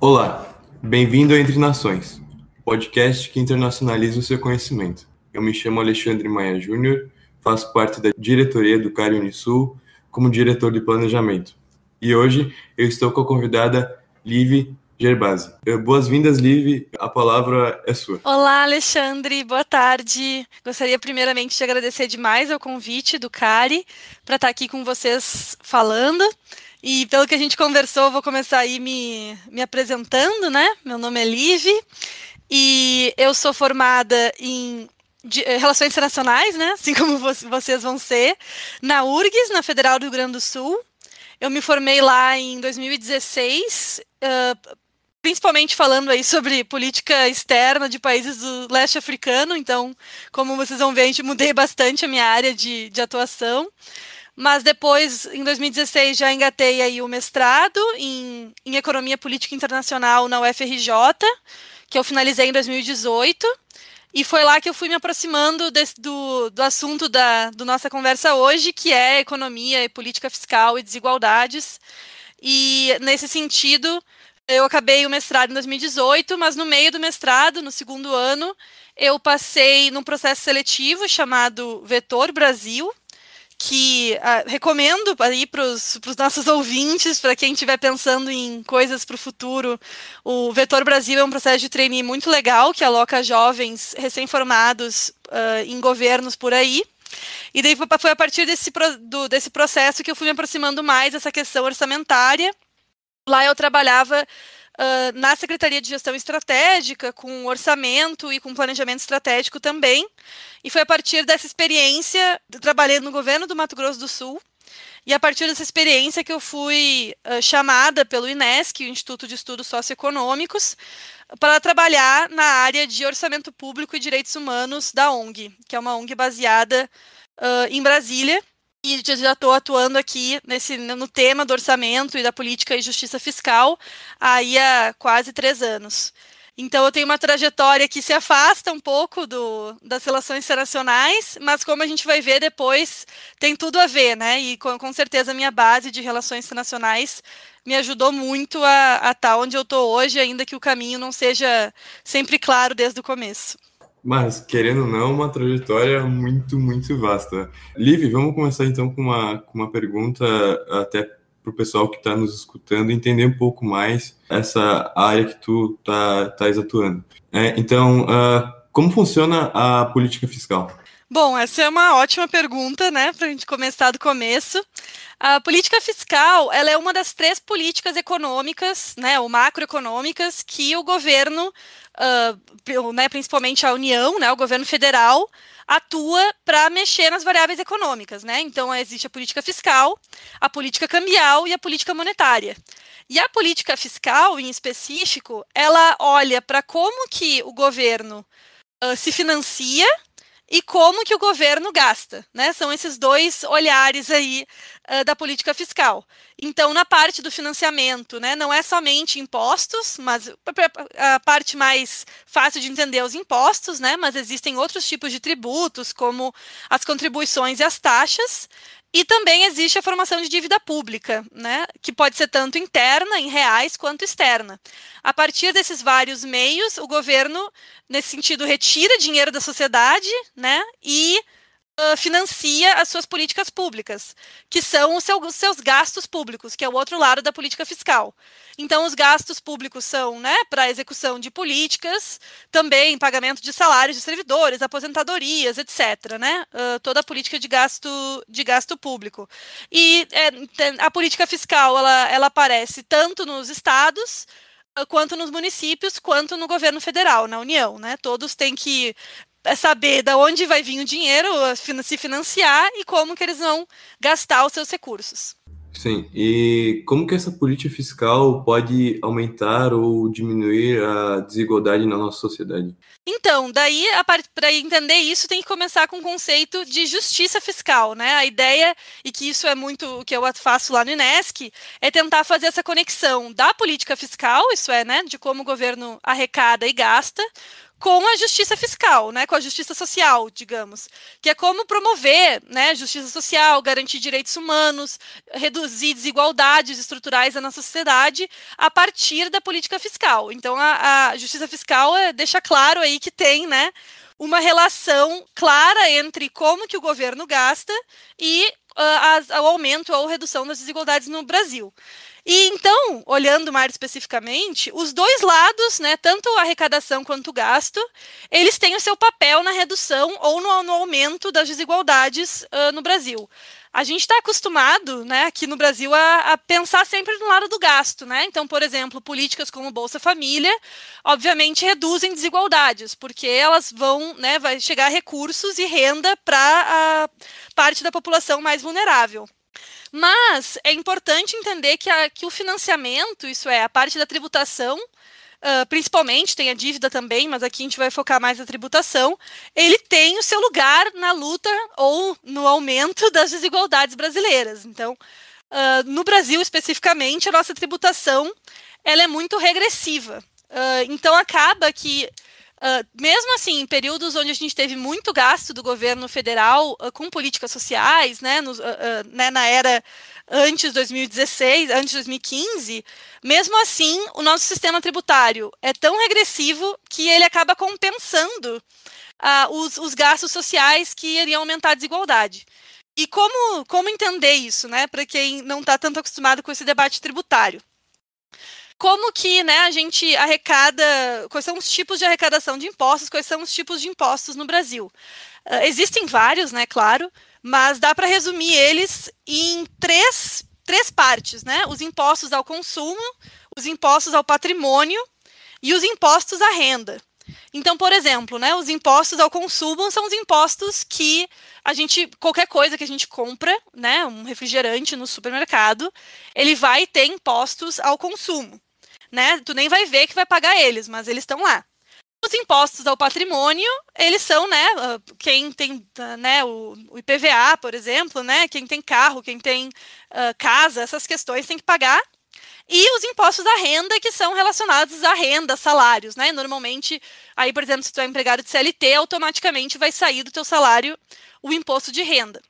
Olá, bem-vindo ao Entre Nações, podcast que internacionaliza o seu conhecimento. Eu me chamo Alexandre Maia Júnior, faço parte da diretoria do CARI Unisul como diretor de planejamento. E hoje eu estou com a convidada Liv Gerbasi. Eh, boas-vindas, Liv. A palavra é sua. Olá, Alexandre. Boa tarde. Gostaria primeiramente de agradecer demais o convite do CARI para estar aqui com vocês falando. E pelo que a gente conversou, vou começar aí me, me apresentando, né? Meu nome é Liv e eu sou formada em de, eh, Relações Internacionais, né? Assim como vocês vão ser, na URGS, na Federal do Rio Grande do Sul. Eu me formei lá em 2016, uh, principalmente falando aí sobre política externa de países do leste africano. Então, como vocês vão ver, a gente mudei bastante a minha área de, de atuação. Mas depois, em 2016, já engatei aí o mestrado em, em Economia Política Internacional na UFRJ, que eu finalizei em 2018. E foi lá que eu fui me aproximando desse, do, do assunto da do nossa conversa hoje, que é economia e política fiscal e desigualdades. E, nesse sentido, eu acabei o mestrado em 2018, mas no meio do mestrado, no segundo ano, eu passei num processo seletivo chamado Vetor Brasil, que uh, recomendo aí para os nossos ouvintes, para quem estiver pensando em coisas para o futuro. O Vetor Brasil é um processo de trainee muito legal que aloca jovens recém-formados uh, em governos por aí. E daí foi a partir desse, do, desse processo que eu fui me aproximando mais dessa questão orçamentária. Lá eu trabalhava uh, na Secretaria de Gestão Estratégica, com orçamento e com planejamento estratégico também. E foi a partir dessa experiência, trabalhando no governo do Mato Grosso do Sul, e a partir dessa experiência que eu fui uh, chamada pelo INESC, o Instituto de Estudos Socioeconômicos, para trabalhar na área de orçamento público e direitos humanos da ONG, que é uma ONG baseada uh, em Brasília e já estou atuando aqui nesse, no tema do orçamento e da política e justiça fiscal aí há quase três anos. Então eu tenho uma trajetória que se afasta um pouco do, das relações internacionais, mas como a gente vai ver depois, tem tudo a ver, né? E com, com certeza a minha base de relações internacionais me ajudou muito a estar tá onde eu estou hoje, ainda que o caminho não seja sempre claro desde o começo. Mas, querendo ou não, uma trajetória muito, muito vasta. Liv, vamos começar então com uma, com uma pergunta até para o pessoal que está nos escutando entender um pouco mais essa área que tu tá, estás atuando. É, então, uh, como funciona a política fiscal? Bom, essa é uma ótima pergunta, né, para a gente começar do começo. A política fiscal, ela é uma das três políticas econômicas, né, ou macroeconômicas, que o governo uh, né, principalmente a União, né, o governo federal, atua para mexer nas variáveis econômicas. Né? Então, existe a política fiscal, a política cambial e a política monetária. E a política fiscal, em específico, ela olha para como que o governo uh, se financia e como que o governo gasta, né? São esses dois olhares aí uh, da política fiscal. Então, na parte do financiamento, né, não é somente impostos, mas a parte mais fácil de entender é os impostos, né? Mas existem outros tipos de tributos, como as contribuições e as taxas. E também existe a formação de dívida pública, né, que pode ser tanto interna, em reais, quanto externa. A partir desses vários meios, o governo, nesse sentido, retira dinheiro da sociedade né, e uh, financia as suas políticas públicas, que são os, seu, seus gastos públicos, que é o outro lado da política fiscal. Então, os gastos públicos são né, para a execução de políticas, também pagamento de salários de servidores, aposentadorias, etc. Né, uh, toda a política de gasto, de gasto público. E é, a política fiscal ela, ela aparece tanto nos estados quanto nos municípios, quanto no governo federal, na União, né? Todos têm que saber de onde vai vir o dinheiro, se financiar e como que eles vão gastar os seus recursos. Sim, e como que essa política fiscal pode aumentar ou diminuir a desigualdade na nossa sociedade? Então, daí, para entender isso, tem que começar com o conceito de justiça fiscal, né? A ideia, e que isso é muito o que eu faço lá no INESC, é tentar fazer essa conexão da política fiscal, isso é, né, de como o governo arrecada e gasta, com a justiça fiscal, né, com a justiça social, digamos, que é como promover, né, justiça social, garantir direitos humanos, reduzir desigualdades estruturais na nossa sociedade a partir da política fiscal. Então, a, a justiça fiscal é, deixa claro aí que tem, né, uma relação clara entre como que o governo gasta e uh, o aumento ou redução das desigualdades no Brasil. E então, olhando mais especificamente, os dois lados, né, tanto a arrecadação quanto o gasto, eles têm o seu papel na redução ou no, no aumento das desigualdades uh, no Brasil. A gente está acostumado, né, aqui no Brasil, a, a, pensar sempre no lado do gasto, né? Então, por exemplo, políticas como Bolsa Família, obviamente reduzem desigualdades, porque elas vão, né, vai chegar recursos e renda para a parte da população mais vulnerável. Mas é importante entender que, a, que o financiamento, isso é, a parte da tributação, uh, principalmente, tem a dívida também, mas aqui a gente vai focar mais na tributação, ele tem o seu lugar na luta ou no aumento das desigualdades brasileiras. Então, uh, no Brasil especificamente, a nossa tributação ela é muito regressiva. Uh, então acaba que Uh, mesmo assim, em períodos onde a gente teve muito gasto do governo federal uh, com políticas sociais, né, uh, né, na era antes de 2016, antes de 2015, mesmo assim, o nosso sistema tributário é tão regressivo que ele acaba compensando os, os, gastos sociais que iriam aumentar a desigualdade. E como, como entender isso, né, para quem não está tanto acostumado com esse debate tributário? Como que né, a gente arrecada, quais são os tipos de arrecadação de impostos, quais são os tipos de impostos no Brasil. Uh, existem vários, né, claro, mas dá para resumir eles em três, três partes, né? Os impostos ao consumo, os impostos ao patrimônio e os impostos à renda. Então, por exemplo, né, os impostos ao consumo são os impostos que a gente, qualquer coisa que a gente compra, né, um refrigerante no supermercado, ele vai ter impostos ao consumo né? Tu nem vai ver que vai pagar eles, mas eles estão lá. Os impostos ao patrimônio, eles são, né, ah, quem tem, ah, né, o, IPVA, por exemplo, né, quem tem carro, quem tem uh, casa, essas questões tem que pagar. E os impostos à renda, que são relacionados à renda, salários, né? Normalmente, aí, por exemplo, se tu é empregado de CLT, automaticamente vai sair do teu salário o imposto de renda.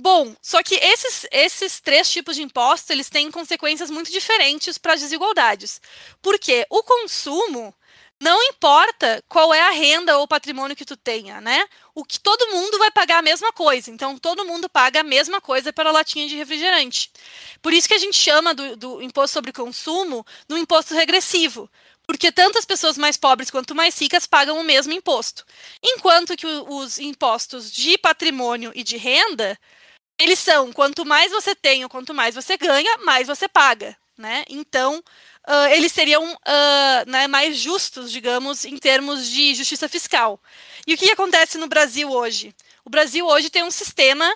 Bom, só que esses, esses três tipos de impostos, eles têm consequências muito diferentes para as desigualdades. Porque o consumo, não importa qual é a renda ou patrimônio que tu tenha, né? O que todo mundo vai pagar a mesma coisa. Então, todo mundo paga a mesma coisa pela latinha de refrigerante. Por isso que a gente chama do, do imposto sobre consumo do imposto regressivo. Porque tanto as pessoas mais pobres quanto mais ricas pagam o mesmo imposto. Enquanto que os impostos de patrimônio e de renda eles são quanto mais você tem ou quanto mais você ganha, mais você paga, né? Então, uh, eles seriam uh, né, mais justos, digamos, em termos de justiça fiscal. E o que acontece no Brasil hoje? O Brasil hoje tem um sistema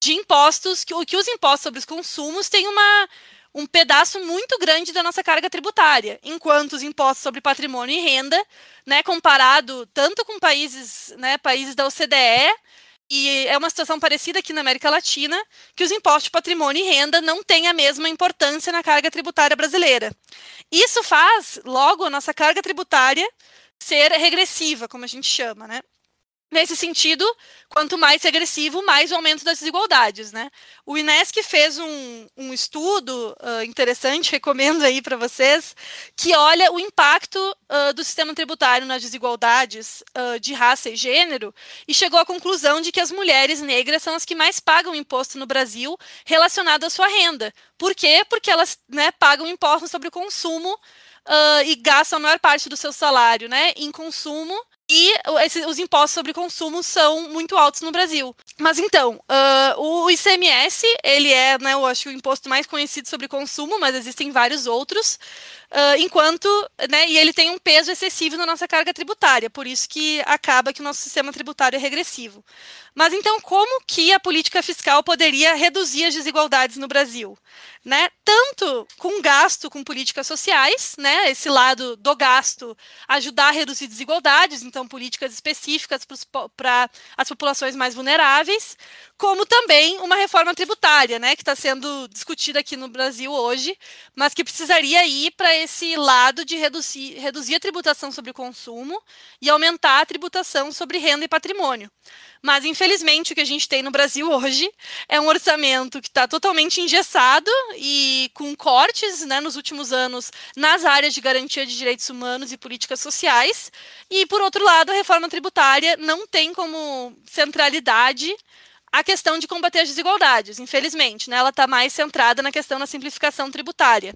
de impostos que, que os impostos sobre os consumos têm uma um pedaço muito grande da nossa carga tributária, enquanto os impostos sobre patrimônio e renda, né, comparado tanto com países, né, países da OCDE, e é uma situação parecida aqui na América Latina, que os impostos de patrimônio e renda não têm a mesma importância na carga tributária brasileira. Isso faz, logo, a nossa carga tributária ser regressiva, como a gente chama, né? Nesse sentido, quanto mais regressivo, mais o aumento das desigualdades. Né? O INESC fez um, um estudo uh, interessante, recomendo aí para vocês, que olha o impacto uh, do sistema tributário nas desigualdades uh, de raça e gênero e chegou à conclusão de que as mulheres negras são as que mais pagam imposto no Brasil relacionado à sua renda. Por quê? Porque elas né, pagam imposto sobre o consumo e gastam a maior parte do seu salário né, em consumo e esse, os impostos sobre consumo são muito altos no Brasil. Mas então, uh, o ICMS, ele é, né, eu acho, o imposto mais conhecido sobre consumo, mas existem vários outros. Uh, enquanto, né, e ele tem um peso excessivo na nossa carga tributária, por isso que acaba que o nosso sistema tributário é regressivo. Mas então, como que a política fiscal poderia reduzir as desigualdades no Brasil? Né? Tanto com gasto com políticas sociais, né? esse lado do gasto ajudar a reduzir desigualdades, então políticas específicas para as populações mais vulneráveis, como também uma reforma tributária, né? que está sendo discutida aqui no Brasil hoje, mas que precisaria ir para esse lado de reduzir, reduzir a tributação sobre o consumo e aumentar a tributação sobre renda e patrimônio. Mas, infelizmente, o que a gente tem no Brasil hoje é um orçamento que está totalmente engessado e com cortes né, nos últimos anos nas áreas de garantia de direitos humanos e políticas sociais. E, por outro lado, a reforma tributária não tem como centralidade a questão de combater as desigualdades, infelizmente, né? Ela está mais centrada na questão da simplificação tributária.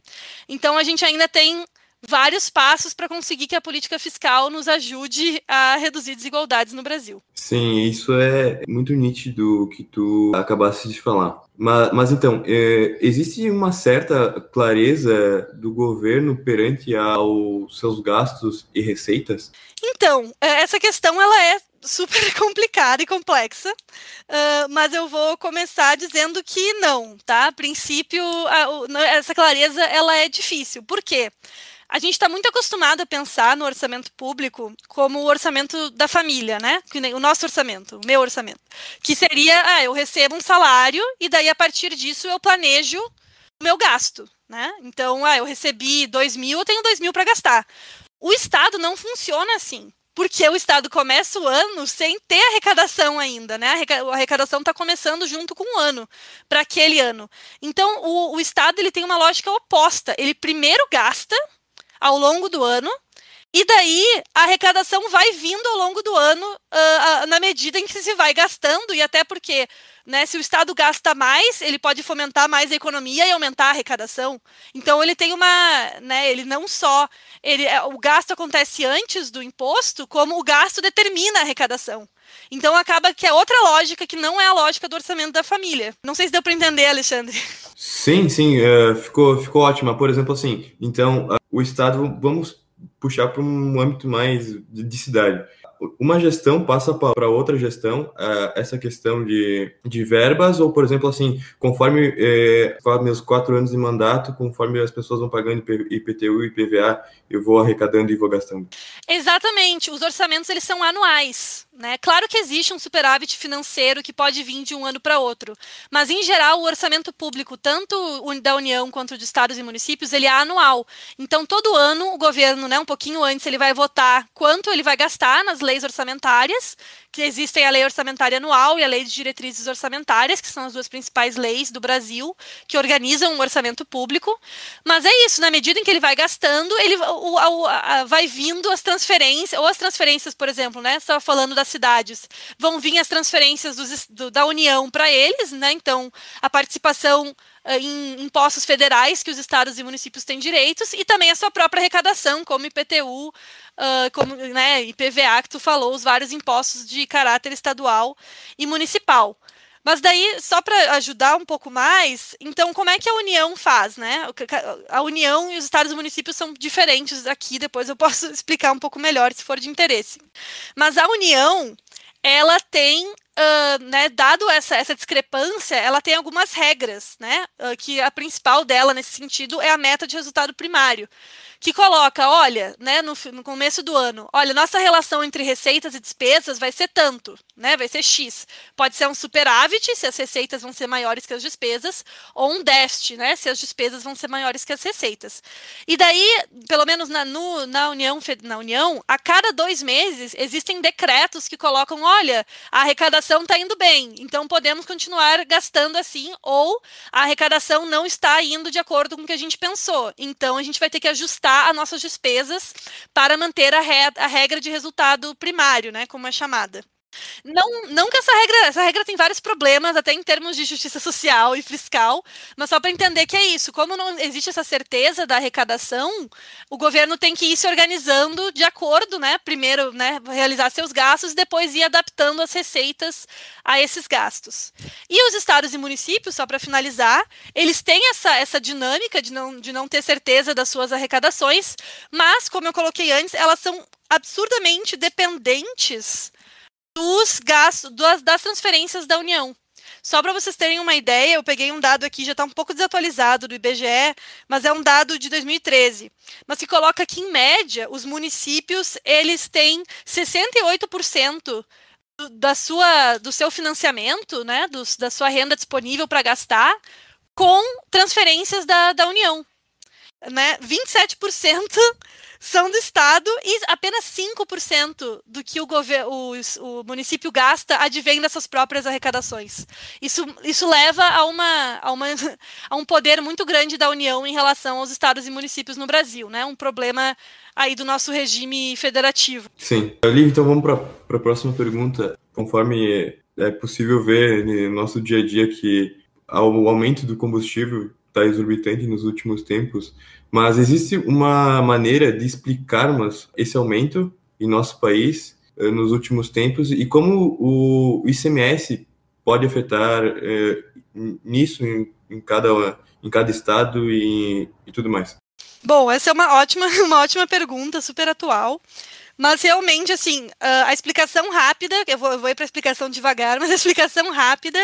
Então, a gente ainda tem vários passos para conseguir que a política fiscal nos ajude a reduzir desigualdades no Brasil. Sim, isso é muito nítido que tu acabaste de falar. Mas, mas então, é, existe uma certa clareza do governo perante aos seus gastos e receitas? Então, é, essa questão ela é super complicada e complexa, uh, mas eu vou começar dizendo que não, tá? A princípio, a, essa clareza ela é difícil. Por quê? A gente está muito acostumado a pensar no orçamento público como o orçamento da família, né? O nosso orçamento, o meu orçamento. Que seria, ah, eu recebo um salário e daí a partir disso eu planejo o meu gasto, né? Então, ah, eu recebi dois mil, eu tenho dois mil para gastar. O Estado não funciona assim porque o Estado começa o ano sem ter arrecadação ainda, né? A arrecadação está começando junto com o ano, para aquele ano. Então, o, o Estado ele tem uma lógica oposta. Ele primeiro gasta ao longo do ano, e daí a arrecadação vai vindo ao longo do ano, uh, uh, na medida em que se vai gastando, e até porque né, se o Estado gasta mais, ele pode fomentar mais a economia e aumentar a arrecadação. Então ele tem uma, né, ele não só, ele, é, o gasto acontece antes do imposto, como o gasto determina a arrecadação. Então acaba que é outra lógica que não é a lógica do orçamento da família. Não sei se deu para entender, Alexandre. Sim, sim, uh, ficou, ficou ótima. Por exemplo, assim, então uh, o Estado, vamos puxar para um âmbito mais de, de cidade uma gestão passa para outra gestão uh, essa questão de, de verbas, ou, por exemplo, assim, conforme eh, meus quatro anos de mandato, conforme as pessoas vão pagando IPTU e IPVA, eu vou arrecadando e vou gastando. Exatamente. Os orçamentos, eles são anuais. Né? Claro que existe um superávit financeiro que pode vir de um ano para outro, mas em geral o orçamento público, tanto da União quanto de estados e municípios, ele é anual. Então todo ano o governo, né, um pouquinho antes, ele vai votar quanto ele vai gastar nas leis orçamentárias que existem a lei orçamentária anual e a lei de diretrizes orçamentárias, que são as duas principais leis do Brasil que organizam o orçamento público. Mas é isso, na medida em que ele vai gastando, ele o, a, a, vai vindo as transferências, ou as transferências, por exemplo, né? Estava falando das cidades, vão vir as transferências dos, do, da União para eles, né? Então, a participação eh, em impostos federais que os estados e municípios têm direitos e também a sua própria arrecadação, como IPTU, uh, como né, IPVA, que tu falou, os vários impostos de caráter estadual e municipal. Mas daí, só para ajudar um pouco mais, então como é que a União faz, né? A União e os estados e municípios são diferentes aqui, depois eu posso explicar um pouco melhor se for de interesse. Mas a União, ela tem uh, né, dado essa, essa discrepância, ela tem algumas regras, né? Uh, que a principal dela, nesse sentido, é a meta de resultado primário que coloca, olha, né, no, no, começo do ano, olha, nossa relação entre receitas e despesas vai ser tanto, né, vai ser X. Pode ser um superávit, se as receitas vão ser maiores que as despesas, ou um déficit, né, se as despesas vão ser maiores que as receitas. E daí, pelo menos na, no, na, União, na União, a cada dois meses, existem decretos que colocam, olha, a arrecadação está indo bem, então podemos continuar gastando assim, ou a arrecadação não está indo de acordo com o que a gente pensou, então a gente vai ter que ajustar ajustar as nossas despesas para manter a, re a regra de resultado primário, né, como é chamada. Não, não que essa regra, essa regra tem vários problemas, até em termos de justiça social e fiscal, mas só para entender que é isso. Como não existe essa certeza da arrecadação, o governo tem que ir se organizando de acordo, né? Primeiro, né, realizar seus gastos, depois ir adaptando as receitas a esses gastos. E os estados e municípios, só para finalizar, eles têm essa, essa dinâmica de não, de não ter certeza das suas arrecadações, mas, como eu coloquei antes, elas são absurdamente dependentes dos gastos, das, das transferências da União. Só para vocês terem uma ideia, eu peguei um dado aqui, já está um pouco desatualizado do IBGE, mas é um dado de 2013. Mas se coloca que, em média, os municípios eles têm 68% da sua, do seu financiamento, né, do, da sua renda disponível para gastar, com transferências da, da União. Né, 27% são do Estado e apenas 5% do que o, o, o, município gasta advém dessas próprias arrecadações. Isso, isso leva a, uma, a, uma, a um poder muito grande da União em relação aos estados e municípios no Brasil, né? Um problema aí do nosso regime federativo. Sim. Ali, então vamos para a próxima pergunta. Conforme é possível ver no nosso dia a dia que o aumento do combustível está exorbitante nos últimos tempos, mas existe uma maneira de explicarmos esse aumento em nosso país eh, nos últimos tempos e como o ICMS pode afetar eh, nisso em, em, cada, em cada estado e, e tudo mais. Bom, essa é uma ótima, uma ótima pergunta, super atual. Mas realmente, assim, a explicação rápida, eu vou, eu vou ir para a explicação devagar, mas a explicação rápida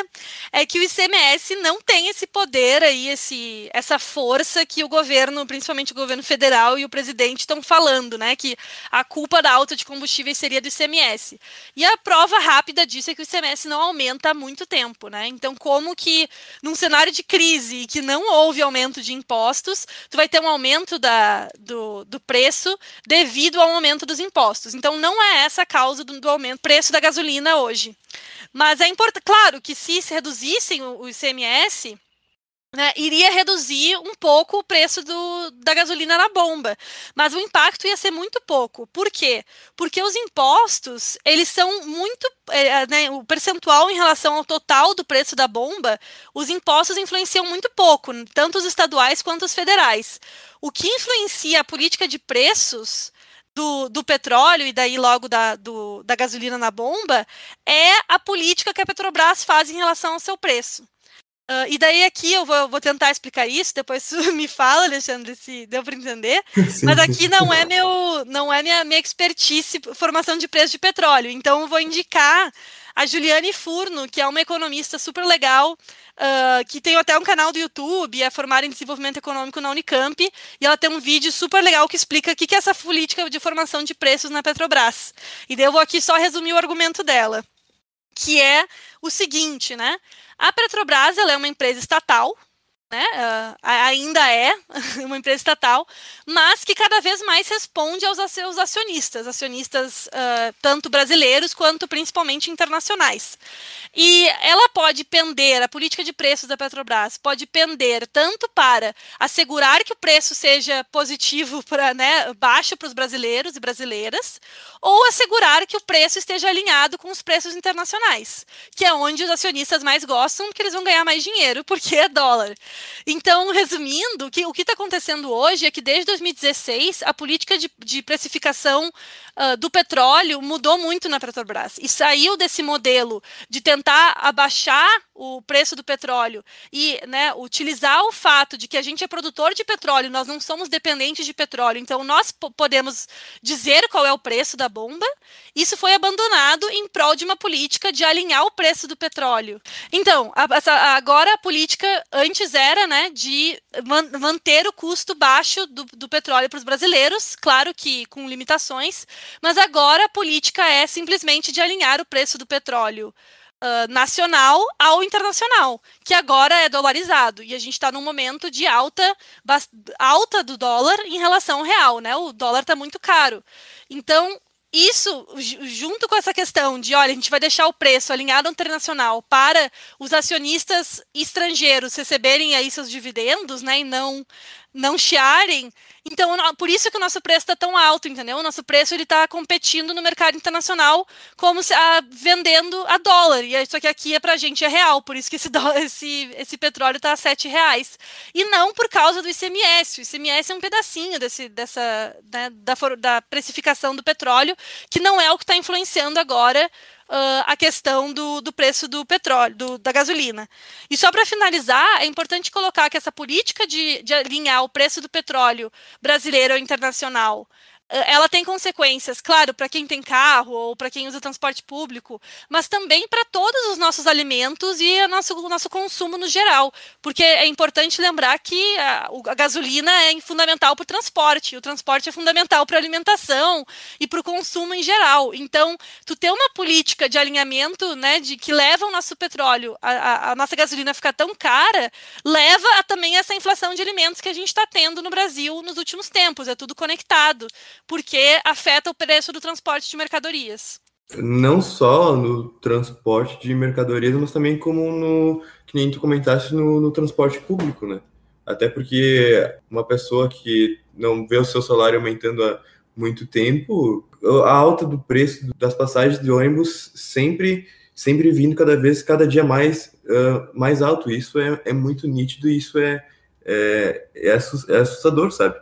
é que o ICMS não tem esse poder aí, esse, essa força que o governo, principalmente o governo federal e o presidente estão falando, né? Que a culpa da alta de combustíveis seria do ICMS. E a prova rápida disso é que o ICMS não aumenta há muito tempo, né? Então, como que num cenário de crise que não houve aumento de impostos, tu vai ter um aumento da, do, do preço devido ao aumento dos impostos? Impostos. Então, não é essa a causa do, do aumento do preço da gasolina hoje. Mas é importante, claro, que se, se reduzissem o, o ICMS, né, iria reduzir um pouco o preço do, da gasolina na bomba, mas o impacto ia ser muito pouco. Por quê? Porque os impostos eles são muito, é, né, o percentual em relação ao total do preço da bomba, os impostos influenciam muito pouco, tanto os estaduais quanto os federais. O que influencia a política de preços do, do petróleo e daí logo da, do, da gasolina na bomba é a política que a Petrobras faz em relação ao seu preço. Uh, e daí aqui eu vou, eu vou, tentar explicar isso, depois me fala, Alexandre, se deu para entender. Sim, Mas aqui sim. não é meu, não é minha, minha expertise, formação de preço de petróleo. Então eu vou indicar a Juliane Furno, que é uma economista super legal, uh, que tem até um canal do YouTube, é formada em desenvolvimento econômico na Unicamp, e ela tem um vídeo super legal que explica o que é essa política de formação de preços na Petrobras. E daí eu vou aqui só resumir o argumento dela, que é o seguinte, né? A Petrobras ela é uma empresa estatal, né, uh, ainda é uma empresa estatal, mas que cada vez mais responde aos seus acionistas, acionistas uh, tanto brasileiros quanto principalmente internacionais. E ela pode pender, a política de preços da Petrobras pode pender tanto para assegurar que o preço seja positivo, para né, baixo para os brasileiros e brasileiras, ou assegurar que o preço esteja alinhado com os preços internacionais, que é onde os acionistas mais gostam, porque eles vão ganhar mais dinheiro, porque é dólar. Então, resumindo, que, o que está acontecendo hoje é que desde 2016 a política de, de precificação uh, do petróleo mudou muito na Petrobras. E saiu desse modelo de tentar abaixar o preço do petróleo e né, utilizar o fato de que a gente é produtor de petróleo, nós não somos dependentes de petróleo, então nós podemos dizer qual é o preço da bomba. Isso foi abandonado em prol de uma política de alinhar o preço do petróleo. Então, a, a, agora a política antes era né, de man, manter o custo baixo do, do petróleo para os brasileiros, claro que com limitações, mas agora a política é simplesmente de alinhar o preço do petróleo uh, nacional ao internacional, que agora é dolarizado. E a gente está num momento de alta, alta do dólar em relação ao real, né? O dólar está muito caro. Então, isso, junto com essa questão de, olha, a gente vai deixar o preço alinhado ao internacional para os acionistas estrangeiros receberem aí seus dividendos, né, e não não chiarem. Então, por isso que o nosso preço está tão alto, entendeu? O nosso preço ele está competindo no mercado internacional como se, a, vendendo a dólar. E isso aqui, aqui é para a gente é real, por isso que esse, dólar, esse, esse petróleo está a sete reais. E não por causa do ICMS. O ICMS é um pedacinho desse, dessa, né, da, da precificação do petróleo, que não é o que está influenciando agora uh, a questão do, do preço do petróleo, do, da gasolina. E só para finalizar, é importante colocar que essa política de, de alinhar o preço do petróleo brasileiro ao internacional ela tem consequências, claro, para quem tem carro ou para quem usa transporte público, mas também para todos os nossos alimentos e o nosso, o nosso consumo no geral. Porque é importante lembrar que a, a gasolina é fundamental para o transporte, o transporte é fundamental para a alimentação e para o consumo em geral. Então, tu ter uma política de alinhamento né, de que leva o nosso petróleo, a, a, a nossa gasolina a ficar tão cara, leva a, também essa inflação de alimentos que a gente está tendo no Brasil nos últimos tempos. É tudo conectado porque afeta o preço do transporte de mercadorias. Não só no transporte de mercadorias, mas também como no, que nem tu comentaste, no, no transporte público, né? Até porque uma pessoa que não vê o seu salário aumentando há muito tempo, a alta do preço das passagens de ônibus sempre sempre vindo cada vez, cada dia mais, uh, mais alto. Isso é, é muito nítido e isso é, é, é assustador, sabe?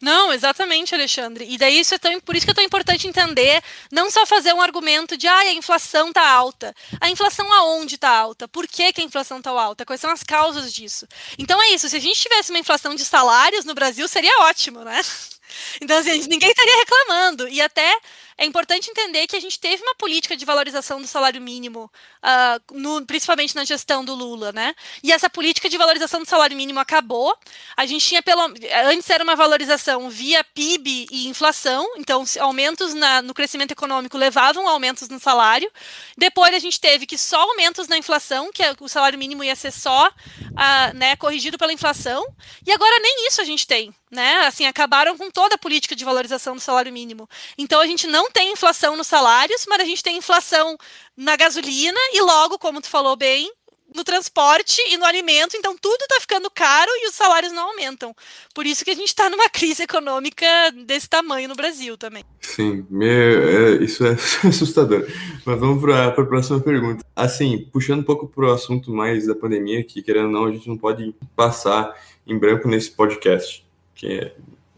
Não, exatamente, Alexandre. E daí isso é tão, por isso que é tão importante entender, não só fazer um argumento de ah, a inflação está alta. A inflação aonde está alta? Por que, que a inflação está alta? Quais são as causas disso? Então é isso, se a gente tivesse uma inflação de salários no Brasil, seria ótimo, né? Então, assim, ninguém estaria reclamando. E até é importante entender que a gente teve uma política de valorização do salário mínimo, uh, no, principalmente na gestão do Lula, né? E essa política de valorização do salário mínimo acabou. A gente tinha pelo antes era uma valorização via PIB e inflação, então aumentos na, no crescimento econômico levavam aumentos no salário. Depois a gente teve que só aumentos na inflação, que é, o salário mínimo ia ser só, uh, né, corrigido pela inflação. E agora nem isso a gente tem, né? Assim acabaram com toda a política de valorização do salário mínimo. Então a gente não tem inflação nos salários, mas a gente tem inflação na gasolina e logo, como tu falou bem, no transporte e no alimento, então tudo está ficando caro e os salários não aumentam. Por isso que a gente está numa crise econômica desse tamanho no Brasil também. Sim, meu, é, isso é assustador. Mas vamos para a próxima pergunta. Assim, puxando um pouco para o assunto mais da pandemia, que querendo ou não, a gente não pode passar em branco nesse podcast, que é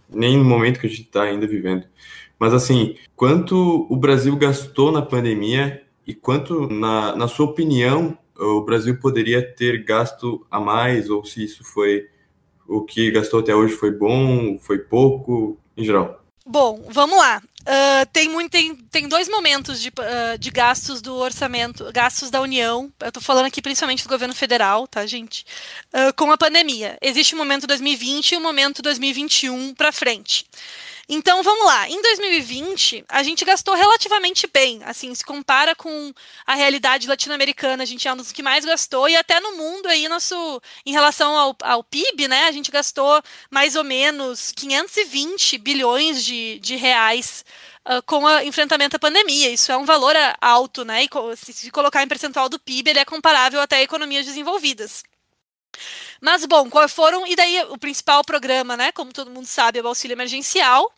nem no momento que a gente está ainda vivendo. Mas assim, quanto o Brasil gastou na pandemia e quanto, na, na sua opinião, o Brasil poderia ter gasto a mais, ou se isso foi o que gastou até hoje foi bom, foi pouco, em geral? Bom, vamos lá. Uh, tem, muito, tem, tem dois momentos de, uh, de gastos do orçamento, gastos da União. Eu estou falando aqui principalmente do governo federal, tá, gente? Uh, com a pandemia. Existe o momento 2020 e o momento 2021 para frente. Então vamos lá. Em 2020, a gente gastou relativamente bem. Assim, se compara com a realidade latino-americana, a gente é um dos que mais gastou, e até no mundo aí, nosso, em relação ao, ao PIB, né, a gente gastou mais ou menos 520 bilhões de, de reais. Uh, com o enfrentamento à pandemia. Isso é um valor alto, né? E se, se colocar em percentual do PIB, ele é comparável até a economias desenvolvidas. Mas, bom, qual foram. E daí, o principal programa, né? Como todo mundo sabe, é o auxílio emergencial,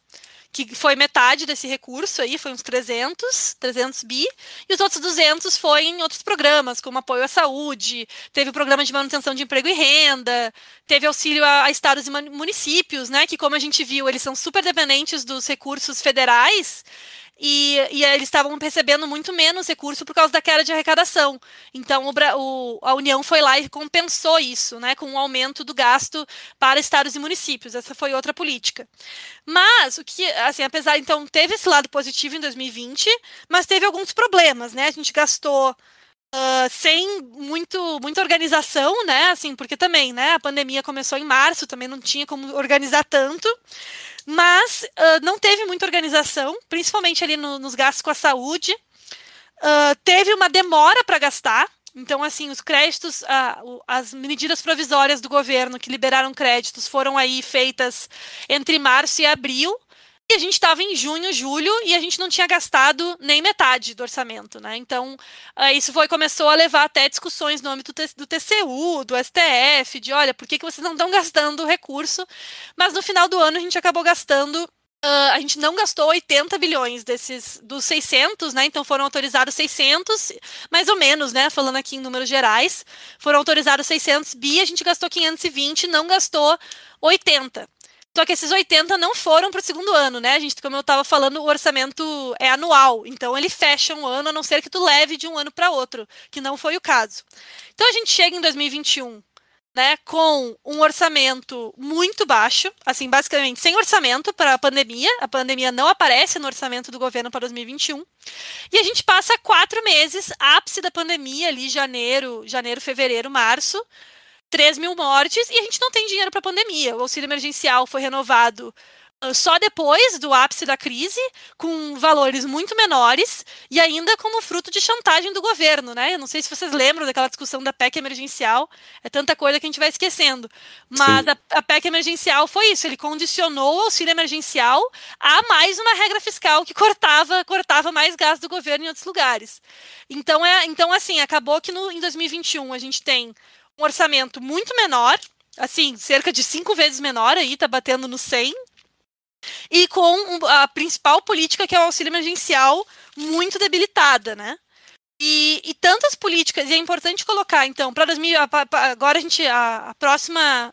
que foi metade desse recurso aí, foi uns 300, 300 bi, e os outros 200 foi em outros programas, como apoio à saúde, teve o programa de manutenção de emprego e renda, teve auxílio a, a estados e municípios, né? Que, como a gente viu, eles são super dependentes dos recursos federais. E, e, eles estavam recebendo muito menos recurso por causa da queda de arrecadação. Então, o, o, a União foi lá e compensou isso, né, com um aumento do gasto para estados e municípios. Essa foi outra política. Mas, o que, assim, apesar, então, teve esse lado positivo em 2020, mas teve alguns problemas, né? A gente gastou Uh, sem muito, muita organização, né? Assim, porque também, né? A pandemia começou em março, também não tinha como organizar tanto. Mas uh, não teve muita organização, principalmente ali no, nos gastos com a saúde. Uh, teve uma demora para gastar. Então, assim, os créditos, uh, as medidas provisórias do governo que liberaram créditos foram aí feitas entre março e abril. E a gente estava em junho, julho, e a gente não tinha gastado nem metade do orçamento, né? Então, uh, isso foi, começou a levar até discussões no âmbito do TCU, do STF, de olha, por que, que vocês não estão gastando o recurso? Mas no final do ano a gente acabou gastando Uh, a gente não gastou 80 bilhões desses dos 600, né? Então foram autorizados 600, mais ou menos, né? Falando aqui em números gerais, foram autorizados 600 bi, a gente gastou 520, não gastou 80. Só que esses 80 não foram para o segundo ano, né? A gente, como eu estava falando, o orçamento é anual. Então ele fecha um ano, a não ser que tu leve de um ano para outro, que não foi o caso. Então a gente chega em 2021 né, com um orçamento muito baixo, assim, basicamente sem orçamento para a pandemia. A pandemia não aparece no orçamento do governo para 2021. E a gente passa quatro meses, ápice da pandemia, ali, janeiro, janeiro, fevereiro, março, 3 mil mortes, e a gente não tem dinheiro para a pandemia. O auxílio emergencial foi renovado ah, só depois do ápice da crise, com valores muito menores e ainda como fruto de chantagem do governo, né? Eu não sei se vocês lembram daquela discussão da PEC emergencial, é tanta coisa que a gente vai esquecendo. Mas a, a, PEC emergencial foi isso, ele condicionou o auxílio emergencial a mais uma regra fiscal que cortava, cortava mais gasto do governo em outros lugares. Então, é, então assim, acabou que no, em 2021 a gente tem um orçamento muito menor, assim, cerca de cinco vezes menor aí, tá batendo no 100 e com a principal política, que é o auxílio emergencial, muito debilitada, né? E, e tantas políticas, e é importante colocar, então, para 2000, agora a gente, a, a próxima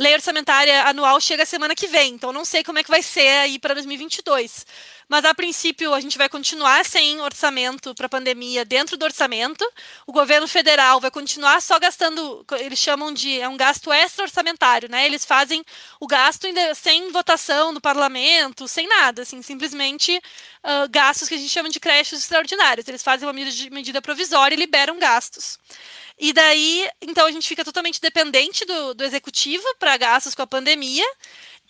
lei orçamentária anual chega semana que vem, então não sei como é que vai ser aí para 2022. Mas a princípio a gente vai continuar sem orçamento para a pandemia dentro do orçamento. O governo federal vai continuar só gastando, eles chamam de é um gasto extra-orçamentário, né? Eles fazem o gasto sem votação no parlamento, sem nada, assim, simplesmente uh, gastos que a gente chama de créditos extraordinários. Eles fazem uma medida, provisória e liberam gastos. E daí, então a gente fica totalmente dependente do, do executivo para gastos com a pandemia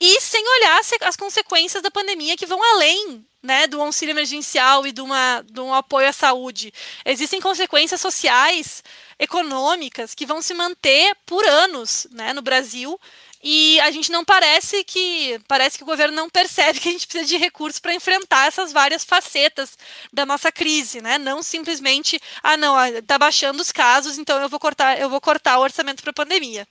e sem olhar as consequências da pandemia que vão além né, do auxílio emergencial e de, uma, de um apoio à saúde. Existem consequências sociais, econômicas, que vão se manter por anos né, no Brasil. E a gente não parece que parece que o governo não percebe que a gente precisa de recursos para enfrentar essas várias facetas da nossa crise, né? Não simplesmente, ah, não, está baixando os casos, então eu vou cortar, eu vou cortar o orçamento para a pandemia.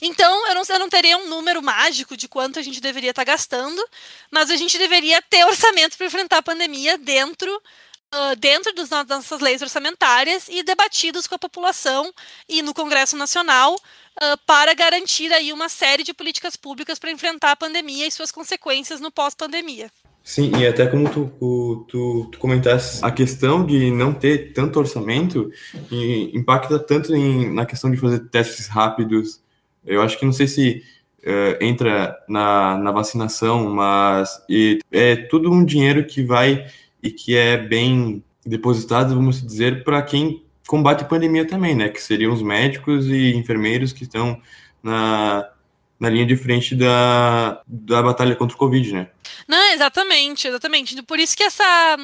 Então, eu não, eu não teria um número mágico de quanto a gente deveria estar tá gastando, mas a gente deveria ter orçamento para enfrentar a pandemia dentro, uh, dentro das nossas leis orçamentárias e debatidos com a população e no Congresso Nacional uh, para garantir aí uma série de políticas públicas para enfrentar a pandemia e suas consequências no pós-pandemia. Sim, e até como tu, tu, tu, comentaste, a questão de não ter tanto orçamento impacta tanto em, na questão de fazer testes rápidos, eu acho que não sei se uh, entra na, na vacinação, mas e, é tudo um dinheiro que vai e que é bem depositado, vamos dizer, para quem combate a pandemia também, né? Que seriam os médicos e enfermeiros que estão na, na linha de frente da, da batalha contra o Covid, né? Não, exatamente, exatamente. Por isso que essa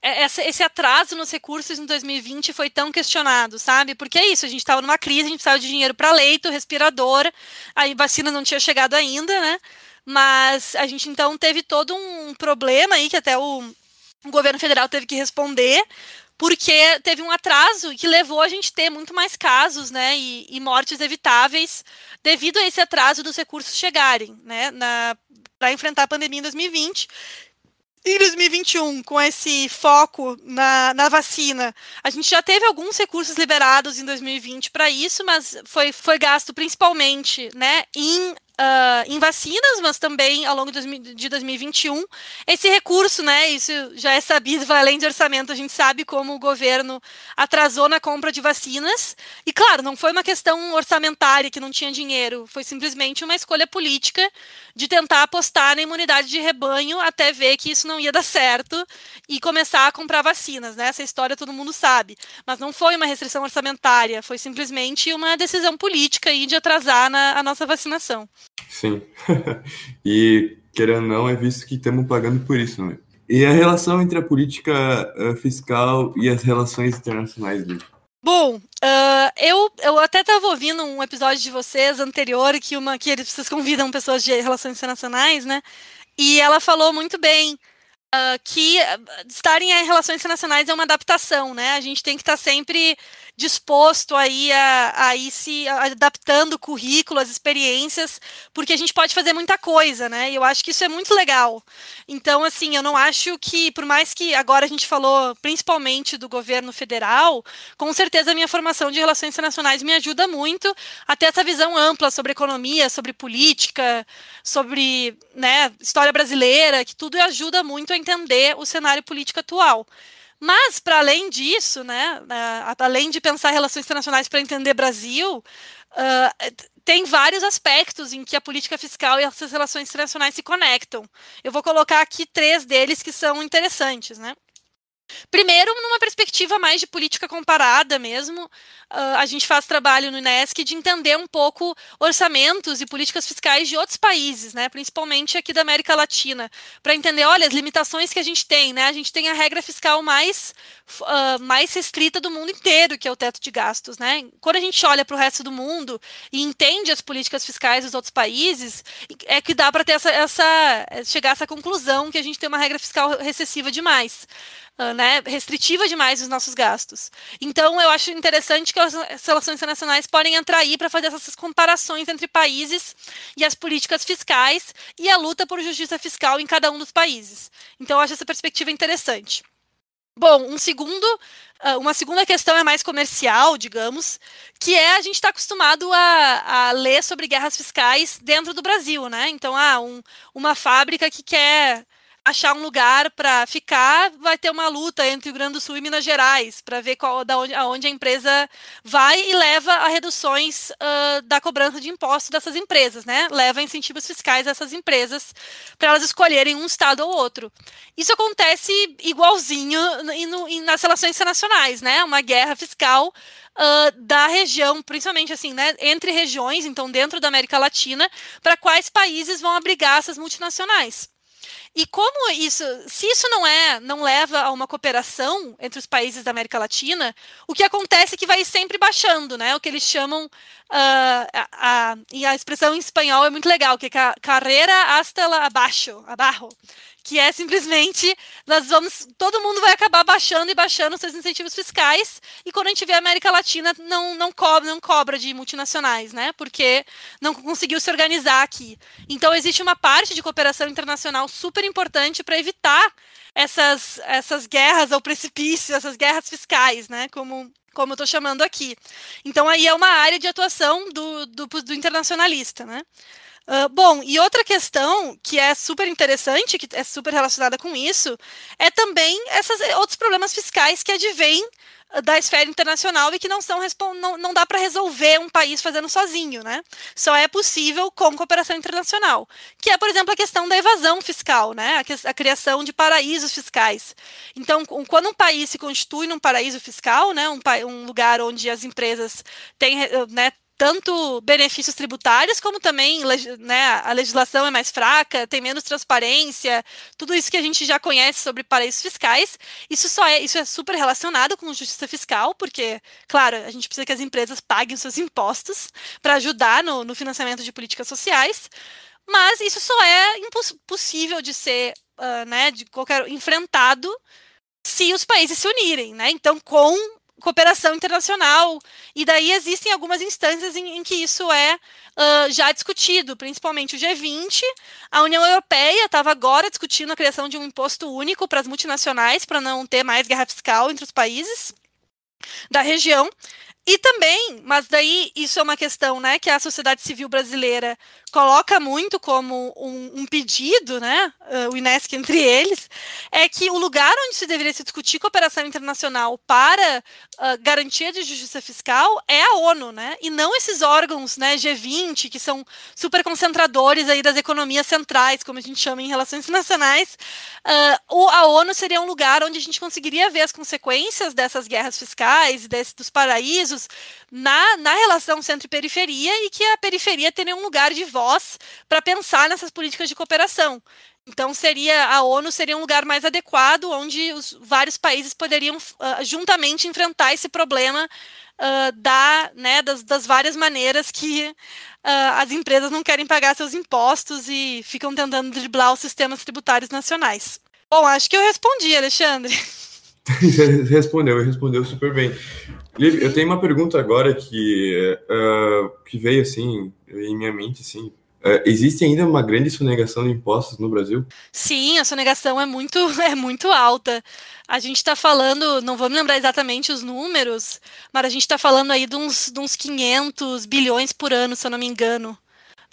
é, esse atraso nos recursos em 2020 foi tão questionado, sabe? Porque é isso, a gente estava numa crise, a gente precisava de dinheiro para leito, respirador, a vacina não tinha chegado ainda, né? Mas a gente então teve todo um problema aí que até o, o governo federal teve que responder, porque teve um atraso que levou a gente a ter muito mais casos, né, e, e mortes evitáveis devido a esse atraso dos recursos chegarem, né, para enfrentar a pandemia em 2020. Em 2021, com esse foco na, na vacina, a gente já teve alguns recursos liberados em 2020 para isso, mas foi, foi gasto principalmente né, em uh, em vacinas, mas também ao longo de 2021. Esse recurso, né, isso já é sabido, vai além de orçamento, a gente sabe como o governo atrasou na compra de vacinas. E, claro, não foi uma questão orçamentária que não tinha dinheiro, foi simplesmente uma escolha política de tentar apostar na imunidade de rebanho até ver que isso não ia dar certo e começar a comprar vacinas, né? Essa história todo mundo sabe. Mas não foi uma restrição orçamentária, foi simplesmente uma decisão política aí de atrasar na, a nossa vacinação. Sim. e, querendo ou não, é visto que estamos pagando por isso, né? E a relação entre a política uh, fiscal e as relações internacionais dele? Bom, uh, eu, eu até estava ouvindo um episódio de vocês anterior que uma que eles vocês convidam pessoas de relações internacionais, né? E ela falou muito bem uh, que estarem em relações internacionais é uma adaptação, né? A gente tem que estar tá sempre disposto aí a, a ir se adaptando o currículo, as experiências, porque a gente pode fazer muita coisa, né? E eu acho que isso é muito legal. Então, assim, eu não acho que, por mais que agora a gente falou principalmente do governo federal, com certeza a minha formação de relações internacionais me ajuda muito a ter essa visão ampla sobre economia, sobre política, sobre né, história brasileira, que tudo ajuda muito a entender o cenário político atual. Mas, para além disso, né, além de pensar relações internacionais para entender Brasil, uh, tem vários aspectos em que a política fiscal e as relações internacionais se conectam. Eu vou colocar aqui três deles que são interessantes, né? Primeiro, numa perspectiva mais de política comparada mesmo, uh, a gente faz trabalho no INESC de entender um pouco orçamentos e políticas fiscais de outros países, né, principalmente aqui da América Latina, para entender, olha, as limitações que a gente tem, né, a gente tem a regra fiscal mais, uh, mais restrita do mundo inteiro, que é o teto de gastos, né, quando a gente olha para o resto do mundo e entende as políticas fiscais dos outros países, é que dá para ter essa, essa, chegar a essa conclusão que a gente tem uma regra fiscal recessiva demais. Uh, né, restritiva demais os nossos gastos. Então, eu acho interessante que as relações internacionais podem entrar aí para fazer essas comparações entre países e as políticas fiscais e a luta por justiça fiscal em cada um dos países. Então, eu acho essa perspectiva interessante. Bom, um segundo, ah, uma segunda questão é mais comercial, digamos, que é a gente está acostumado a, a, ler sobre guerras fiscais dentro do Brasil, né? Então, ah, um, uma fábrica que quer achar um lugar para ficar, vai ter uma luta entre o Grande do Sul e Minas Gerais para ver qual, da onde, aonde a empresa vai e leva a reduções uh, da cobrança de impostos dessas empresas, né? Leva incentivos fiscais a essas empresas para elas escolherem um estado ou outro. Isso acontece igualzinho no, no, nas relações internacionais, né? Uma guerra fiscal Uh, da região, principalmente assim, né, entre regiões, então dentro da América Latina, para quais países vão abrigar essas multinacionais. E como isso, se isso não é, não leva a uma cooperação entre os países da América Latina, o que acontece é que vai sempre baixando, né? O que eles chamam uh, a, e a expressão em espanhol é muito legal, que é carreira hasta abaixo, abaixo que é simplesmente nós vamos, todo mundo vai acabar baixando e baixando seus incentivos fiscais, e quando a gente vê a América Latina não, não cobra, não cobra de multinacionais, né? Porque não conseguiu se organizar aqui. Então existe uma parte de cooperação internacional super importante para evitar essas, essas guerras ao precipício, essas guerras fiscais, né? Como como eu estou chamando aqui. Então aí é uma área de atuação do, do, do internacionalista, né? Uh, bom, e outra questão que é super interessante, que é super relacionada com isso, é também esses outros problemas fiscais que advêm da esfera internacional e que não são não, não dá para resolver um país fazendo sozinho, né? Só é possível com cooperação internacional, que é, por exemplo, a questão da evasão fiscal, né? A, a criação de paraísos fiscais. Então, quando um país se constitui num paraíso fiscal, né? Um, um lugar onde as empresas têm, né, tanto benefícios tributários, como também né, a legislação é mais fraca, tem menos transparência, tudo isso que a gente já conhece sobre paraísos fiscais. Isso só é, isso é super relacionado com justiça fiscal, porque, claro, a gente precisa que as empresas paguem seus impostos para ajudar no, no, financiamento de políticas sociais. Mas isso só é possível de ser uh, né, de qualquer enfrentado se os países se unirem, né? Então, com cooperação internacional. E daí existem algumas instâncias em, em que isso é uh, já discutido, principalmente o G20. A União Europeia estava agora discutindo a criação de um imposto único para as multinacionais, para não ter mais guerra fiscal entre os países da região. E também, mas daí isso é uma questão né, que a sociedade civil brasileira coloca muito como um, um pedido, né, uh, o Inesc entre eles, é que o lugar onde se deveria se discutir cooperação internacional para uh, garantia de justiça fiscal é a ONU, né, e não esses órgãos, né, G20, que são super concentradores aí das economias centrais, como a gente chama em relações internacionais. Uh, a ONU seria um lugar onde a gente conseguiria ver as consequências dessas guerras fiscais desse, dos paraísos na, na relação centro e periferia e que a periferia teria um lugar de para pensar nessas políticas de cooperação. Então seria a ONU seria um lugar mais adequado onde os vários países poderiam uh, juntamente enfrentar esse problema uh, da, né, das, das, várias maneiras que uh, as empresas não querem pagar seus impostos e ficam tentando driblar os sistemas tributários nacionais. Bom, acho que eu respondi, Alexandre. respondeu, respondeu super bem. Liv, eu tenho uma pergunta agora que, uh, que veio assim em minha mente, assim. Uh, existe ainda uma grande sonegação de impostos no Brasil? Sim, a sonegação é muito, é muito alta. A gente está falando, não me lembrar exatamente os números, mas a gente está falando aí de uns, de uns 500 bilhões por ano, se eu não me engano.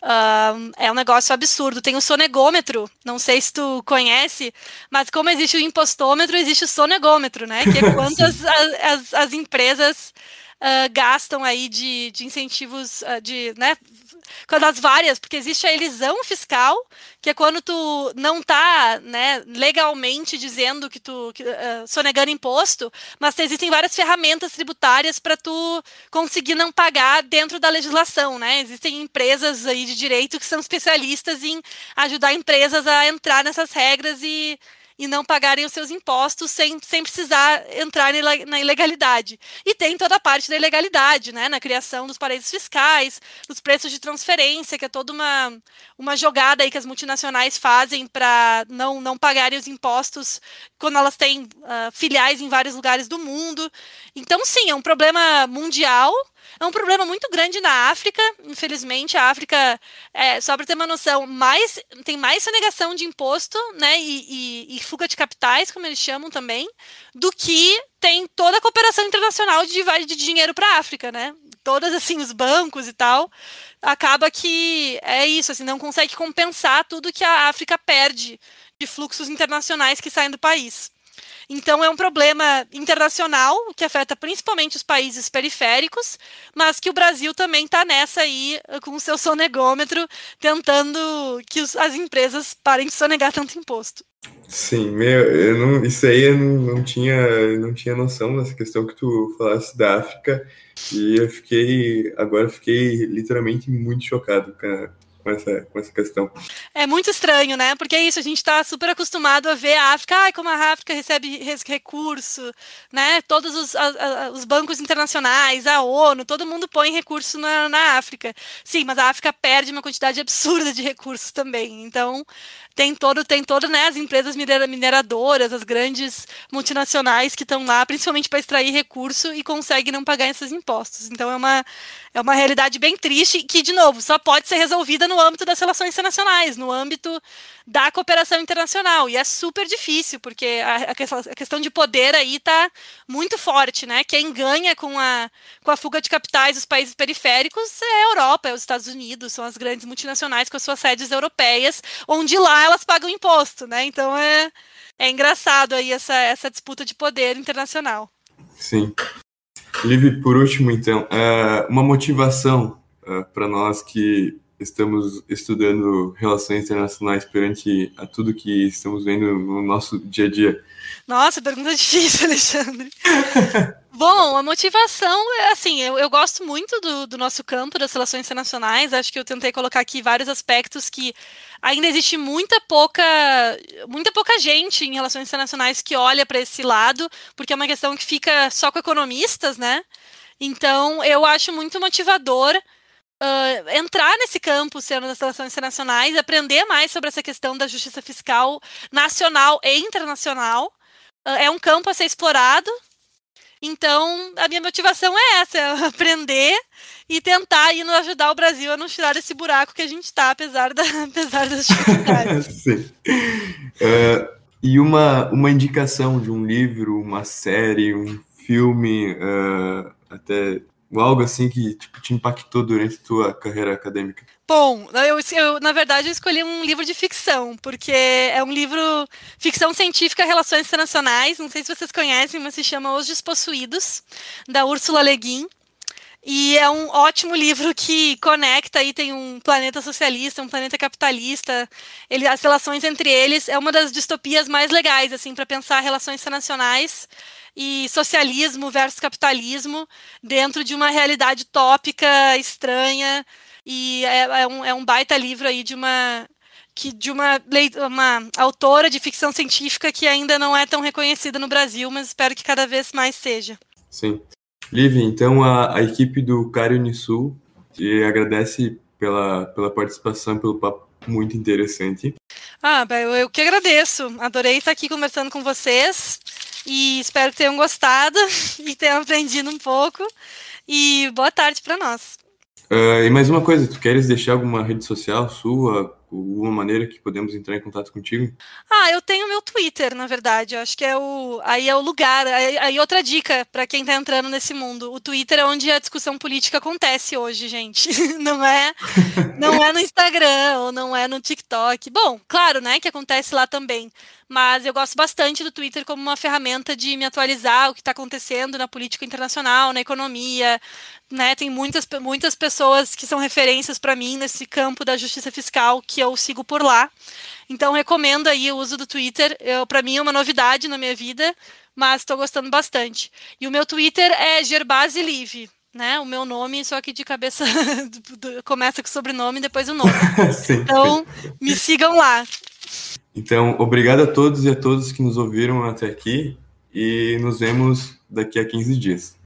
Uh, é um negócio absurdo. Tem o sonegômetro, não sei se tu conhece, mas como existe o impostômetro, existe o sonegômetro, né? Que é quantas as, as, as, empresas uh, gastam aí de, de incentivos, uh, de, né, das várias, porque existe a elisão fiscal, que é quando tu não está né, legalmente dizendo que tu que, uh, sonegando imposto, mas existem várias ferramentas tributárias para tu conseguir não pagar dentro da legislação, né? Existem empresas aí de direito que são especialistas em ajudar empresas a entrar nessas regras e e não pagarem os seus impostos sem, sem precisar entrar na ilegalidade. E tem toda a parte da ilegalidade, né, na criação dos paraísos fiscais, dos preços de transferência, que é toda uma, uma jogada aí que as multinacionais fazem para não, não pagarem os impostos quando elas têm uh, filiais em vários lugares do mundo. Então, sim, é um problema mundial é um problema muito grande na África. Infelizmente, a África, é, só para ter uma noção, mais, tem mais sonegação de imposto né, e, e, e fuga de capitais, como eles chamam também, do que tem toda a cooperação internacional de, de dinheiro para a África, né? Todos assim os bancos e tal, acaba que é isso, assim, não consegue compensar tudo que a África perde de fluxos internacionais que saem do país. Então é um problema internacional que afeta principalmente os países periféricos, mas que o Brasil também está nessa aí com o seu sonegômetro, tentando que as empresas parem de sonegar tanto imposto. Sim, meu, eu não, isso aí eu não, não, tinha, não tinha noção dessa questão que tu falasse da África e eu fiquei, agora fiquei literalmente muito chocado com com essa, com essa questão. É muito estranho, né? Porque é isso, a gente está super acostumado a ver a África, ai, como a África recebe recurso, né? Todos os, a, a, os bancos internacionais, a ONU, todo mundo põe recurso na, na África. Sim, mas a África perde uma quantidade absurda de recursos também. Então, tem todo, tem todo, né, as empresas mineradoras, as grandes multinacionais que estão lá, principalmente para extrair recurso e conseguem não pagar esses impostos. Então é uma, é uma realidade bem triste que, de novo, só pode ser resolvida no âmbito das relações internacionais, no âmbito da cooperação internacional. E é super difícil, porque a, a questão de poder aí está muito forte, né? Quem ganha com a, com a fuga de capitais dos países periféricos é a Europa, é os Estados Unidos, são as grandes multinacionais com as suas sedes europeias, onde lá elas pagam imposto, né? Então é, é engraçado aí essa, essa disputa de poder internacional. Sim. Liv, por último, então, é, uma motivação é, para nós que estamos estudando relações internacionais perante a tudo que estamos vendo no nosso dia a dia? Nossa, pergunta difícil, Alexandre. Bom, a motivação é assim, eu, eu gosto muito do, do, nosso campo das relações internacionais. Acho que eu tentei colocar aqui vários aspectos que ainda existe muita pouca, muita pouca gente em relações internacionais que olha para esse lado, porque é uma questão que fica só com economistas, né? Então, eu acho muito motivador Uh, entrar nesse campo, sendo das relações internacionais, aprender mais sobre essa questão da justiça fiscal nacional e internacional. Uh, é um campo a ser explorado. Então, a minha motivação é essa: é aprender e tentar ir ajudar o Brasil a não tirar esse buraco que a gente está, apesar, da, apesar das dificuldades. Uh, e uma, uma indicação de um livro, uma série, um filme, até algo assim que tipo, te impactou durante tua carreira acadêmica? Bom, eu, eu, na verdade eu escolhi um livro de ficção, porque é um livro ficção científica relações internacionais, não sei se vocês conhecem, mas se chama Os Despossuídos, da Úrsula Le Guin. E é um ótimo livro que conecta aí tem um planeta socialista, um planeta capitalista. Ele, as relações entre eles é uma das distopias mais legais assim para pensar relações internacionais e socialismo versus capitalismo dentro de uma realidade tópica, estranha. E é, é, um, é um baita livro aí de uma que de uma, uma autora de ficção científica que ainda não é tão reconhecida no Brasil, mas espero que cada vez mais seja. Sim. Liv, então a, a equipe do Cário Unisul te agradece pela, pela participação, pelo papo muito interessante. Ah, eu, eu que agradeço. Adorei estar aqui conversando com vocês. E espero que tenham gostado e tenham aprendido um pouco. E boa tarde para nós. Uh, e mais uma coisa, tu queres deixar alguma rede social sua, alguma maneira que podemos entrar em contato contigo? Ah, eu tenho meu Twitter, na verdade. Eu acho que é o aí é o lugar. Aí, aí outra dica para quem está entrando nesse mundo. O Twitter é onde a discussão política acontece hoje, gente. Não é não é no Instagram ou não é no TikTok. Bom, claro, né, que acontece lá também mas eu gosto bastante do Twitter como uma ferramenta de me atualizar o que está acontecendo na política internacional, na economia, né? Tem muitas, muitas pessoas que são referências para mim nesse campo da justiça fiscal que eu sigo por lá. Então recomendo aí o uso do Twitter. Para mim é uma novidade na minha vida, mas estou gostando bastante. E o meu Twitter é Gerbasi Live. Né, o meu nome, só que de cabeça começa com o sobrenome e depois o nome. sim, então, sim. me sigam lá. Então, obrigado a todos e a todas que nos ouviram até aqui e nos vemos daqui a 15 dias.